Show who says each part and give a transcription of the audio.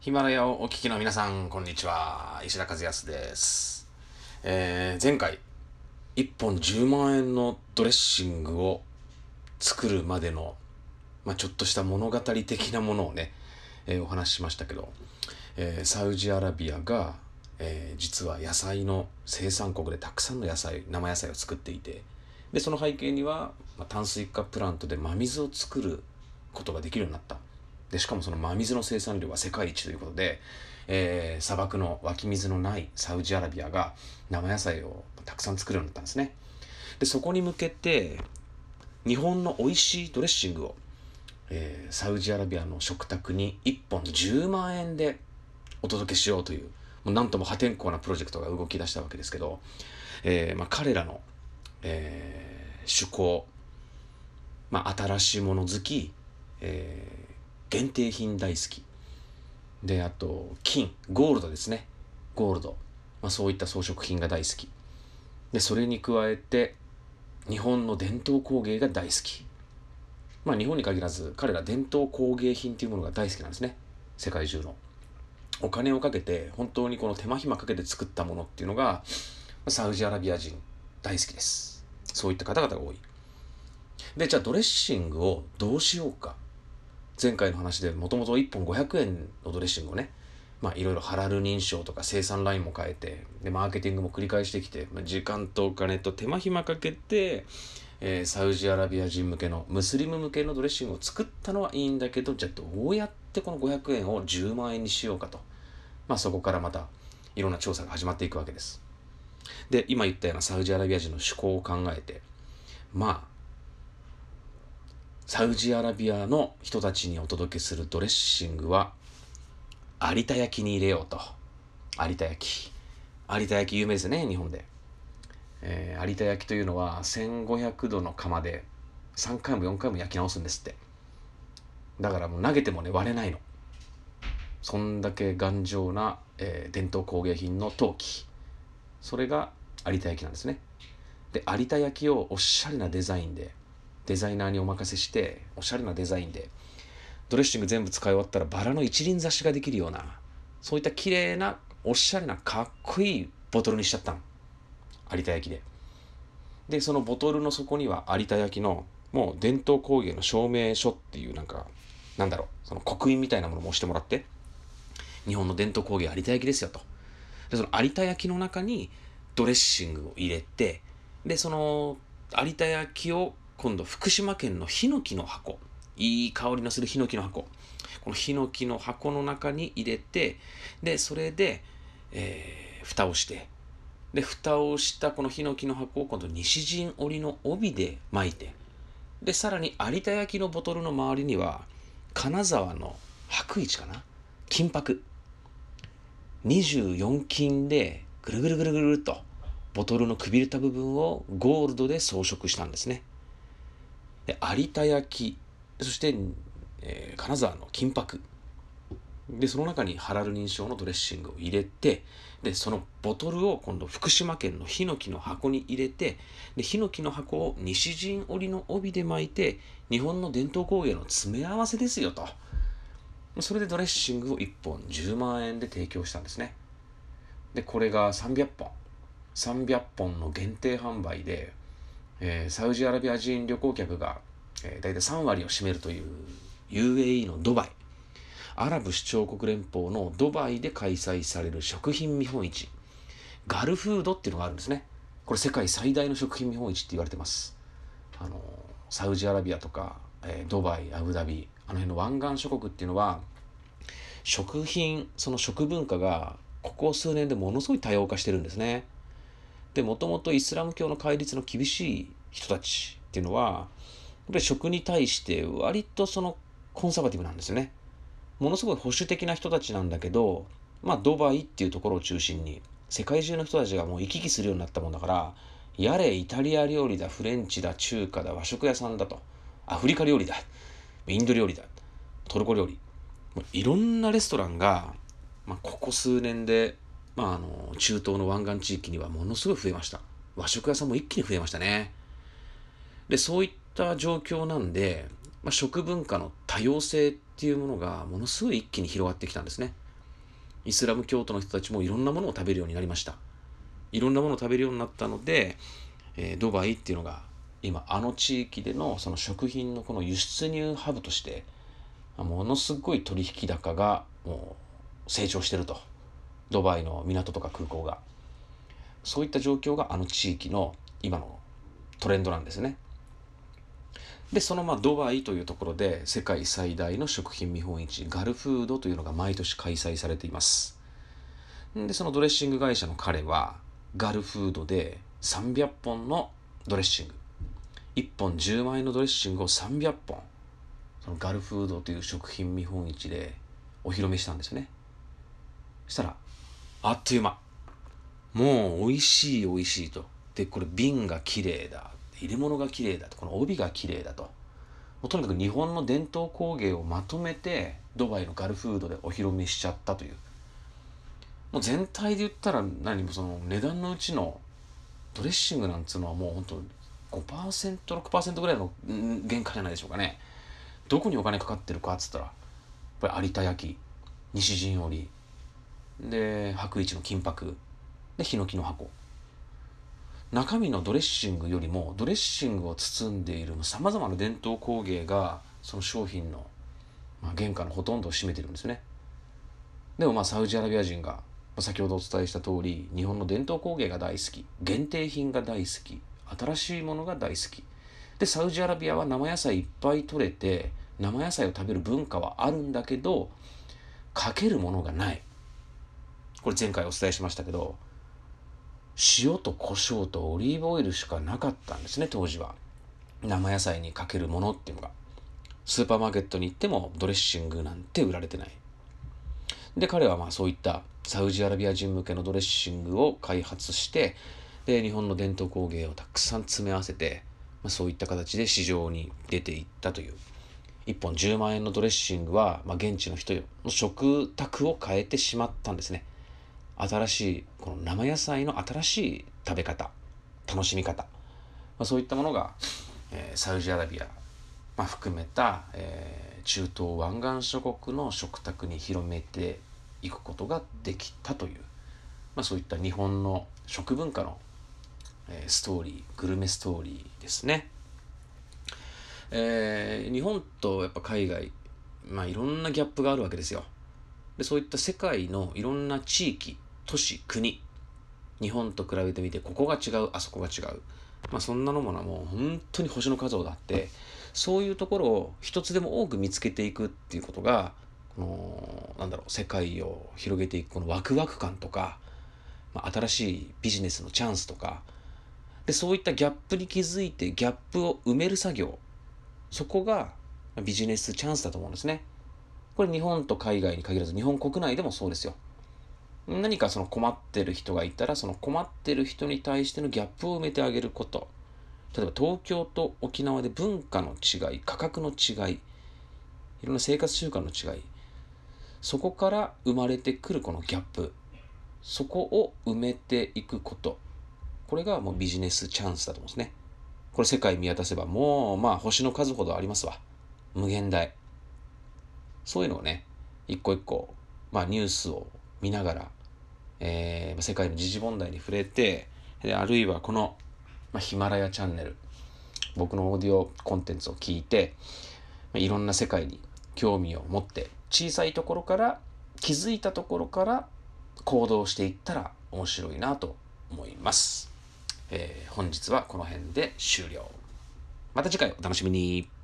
Speaker 1: ヒマラヤをお聞きの皆さん、こんにちは。石田和康です。えー、前回、1本10万円のドレッシングを作るまでの、まあ、ちょっとした物語的なものをね、えー、お話ししましたけど、えー、サウジアラビアが、えー、実は野菜の生産国でたくさんの野菜、生野菜を作っていて、で、その背景には、まあ、炭水化プラントで真水を作ることができるようになった。で、しかもその真水の生産量は世界一ということで、えー、砂漠の湧き水のないサウジアラビアが生野菜をたくさん作るようになったんですね。で、そこに向けて、日本の美味しいドレッシングを、えー、サウジアラビアの食卓に1本10万円でお届けしようという、もうなんとも破天荒なプロジェクトが動き出したわけですけど、えー、まあ、彼らの、えー、趣向、まあ、新しいもの好き、えー、限定品大好き。で、あと、金、ゴールドですね。ゴールド。まあ、そういった装飾品が大好き。で、それに加えて、日本の伝統工芸が大好き。まあ、日本に限らず、彼ら伝統工芸品というものが大好きなんですね。世界中の。お金をかけて、本当にこの手間暇かけて作ったものっていうのが、サウジアラビア人大好きです。そういった方々が多い。で、じゃあドレッシングをどうしようか。前回の話でもともと1本500円のドレッシングをね、まあいろいろハラル認証とか生産ラインも変えて、で、マーケティングも繰り返してきて、まあ、時間とお金と手間暇かけて、えー、サウジアラビア人向けの、ムスリム向けのドレッシングを作ったのはいいんだけど、じゃあどうやってこの500円を10万円にしようかと。まあそこからまたいろんな調査が始まっていくわけです。で、今言ったようなサウジアラビア人の趣向を考えて、まあ、サウジアラビアの人たちにお届けするドレッシングは、有田焼に入れようと。有田焼。有田焼有名ですね、日本で。えー、有田焼というのは1500度の窯で3回も4回も焼き直すんですって。だからもう投げてもね、割れないの。そんだけ頑丈な、えー、伝統工芸品の陶器。それが有田焼なんですね。で、有田焼をおしゃれなデザインでデザイナーにお任せしておしゃれなデザインでドレッシング全部使い終わったらバラの一輪挿しができるようなそういった綺麗なおしゃれなかっこいいボトルにしちゃったの。有田焼で。でそのボトルの底には有田焼のもう伝統工芸の証明書っていうなんかなんだろうその刻印みたいなものも押してもらって日本の伝統工芸有田焼ですよと。でその有田焼の中にドレッシングを入れてでその有田焼を今度福島県のヒノキの箱。いい香りのするヒノキの箱。このヒノキの箱の中に入れて、で、それで、えー、蓋をして、で、蓋をしたこのヒノキの箱を今度西陣織の帯で巻いて、で、さらに有田焼のボトルの周りには、金沢の白市かな？金箔。24金でぐるぐるぐるぐるっとボトルのくびれた部分をゴールドで装飾したんですね。有田焼そして、えー、金沢の金箔。でその中にハラル認証のドレッシングを入れてでそのボトルを今度福島県のヒノキの箱に入れてでヒノキの箱を西陣織の帯で巻いて日本の伝統工芸の詰め合わせですよと。それでドレッシングを1本10万円で提供したんですね。でこれが300本。300本の限定販売でえー、サウジアラビア人旅行客が、えー、大体3割を占めるという UAE のドバイ。アラブ首長国連邦のドバイで開催される食品見本市。ガルフードっていうのがあるんですね。これ世界最大の食品見本市って言われてます。あのサウジアラビアとか、えー、ドバイアブダビあの辺の湾岸諸国っていうのは食品その食文化がここ数年でものすごい多様化してるんですね。でもともとイスラム教の戒律の厳しい人たちっていうのはやっぱり食に対して割とそのコンサバティブなんですよね。ものすごい保守的な人たちなんだけどまあドバイっていうところを中心に世界中の人たちがもう行き来するようになったもんだからやれイタリア料理だフレンチだ中華だ和食屋さんだと。アフリカ料理だインド料理だトルコ料理。いろんなレストランが、まあ、ここ数年でまあ、あの中東の湾岸地域にはものすごい増えました。和食屋さんも一気に増えましたね。でそういった状況なんで、まあ、食文化の多様性っていうものがものすごい一気に広がってきたんですね。イスラム教徒の人たちもいろんなものを食べるようになりました。いろんなものを食べるようになったので、えー、ドバイっていうのが今あの地域でのその食品のこの輸出入ハブとしてものすごい取引高がもう成長してると。ドバイの港とか空港が。そういった状況があの地域の今のトレンドなんですね。でそのまあドバイというところで世界最大の食品見本市ガルフードというのが毎年開催されています。でそのドレッシング会社の彼はガルフードで300本のドレッシング。1本10万円のドレッシングを300本そのガルフードという食品見本市でお披露目したんですよね。そしたらあっという間。もう美味しい美味しいと。でこれ瓶が綺麗だ。入れ物が綺麗だと。この帯が綺麗だと。もうとにかく日本の伝統工芸をまとめてドバイのガルフードでお披露目しちゃったという。もう全体で言ったら何もその値段のうちのドレッシングなんつうのはもうほんと 5%6% ぐらいの原価じゃないでしょうかね。どこにお金かかってるかっつったらやっぱり有田焼西陣織で白市の金箔。でヒノキの箱。中身のドレッシングよりもドレッシングを包んでいるさまざまな伝統工芸がその商品の、まあ、原価のほとんどを占めてるんですね。でもまあサウジアラビア人が先ほどお伝えした通り日本の伝統工芸が大好き。限定品が大好き。新しいものが大好き。でサウジアラビアは生野菜いっぱい取れて生野菜を食べる文化はあるんだけどかけるものがない。これ前回お伝えしましたけど塩と胡椒とオリーブオイルしかなかったんですね当時は。生野菜にかけるものっていうのが。スーパーマーケットに行ってもドレッシングなんて売られてない。で彼はまあそういったサウジアラビア人向けのドレッシングを開発してで日本の伝統工芸をたくさん詰め合わせて、まあ、そういった形で市場に出ていったという。1本10万円のドレッシングは、まあ、現地の人の食卓を変えてしまったんですね。新しいこの生野菜の新しい食べ方楽しみ方、まあ、そういったものが、えー、サウジアラビア、まあ、含めた、えー、中東湾岸諸国の食卓に広めていくことができたという、まあ、そういった日本の食文化の、えー、ストーリーグルメストーリーですね。えー、日本とやっぱ海外、まあ、いろんなギャップがあるわけですよ。でそういった世界のいろんな地域都市国。日本と比べてみてここが違う。あそこが違う。まあそんなのものはもう本当に星の数ほどあってそういうところを一つでも多く見つけていくっていうことがこのなんだろう世界を広げていくこのワクワク感とか、まあ、新しいビジネスのチャンスとか。でそういったギャップに気づいてギャップを埋める作業。そこがビジネスチャンスだと思うんですね。これ日本と海外に限らず日本国内でもそうですよ。何かその困ってる人がいたらその困ってる人に対してのギャップを埋めてあげること。例えば東京と沖縄で文化の違い価格の違いいろんな生活習慣の違い。そこから生まれてくるこのギャップ。そこを埋めていくこと。これがもうビジネスチャンスだと思うんですね。これ世界見渡せばもうまあ星の数ほどありますわ。無限大。そういうのをね一個一個まあニュースを見ながらえー、世界の時事問題に触れてであるいはこの、まあ、ヒマラヤチャンネル僕のオーディオコンテンツを聞いて、まあ、いろんな世界に興味を持って小さいところから気づいたところから行動していったら面白いなと思います。えー、本日はこの辺で終了。また次回お楽しみに。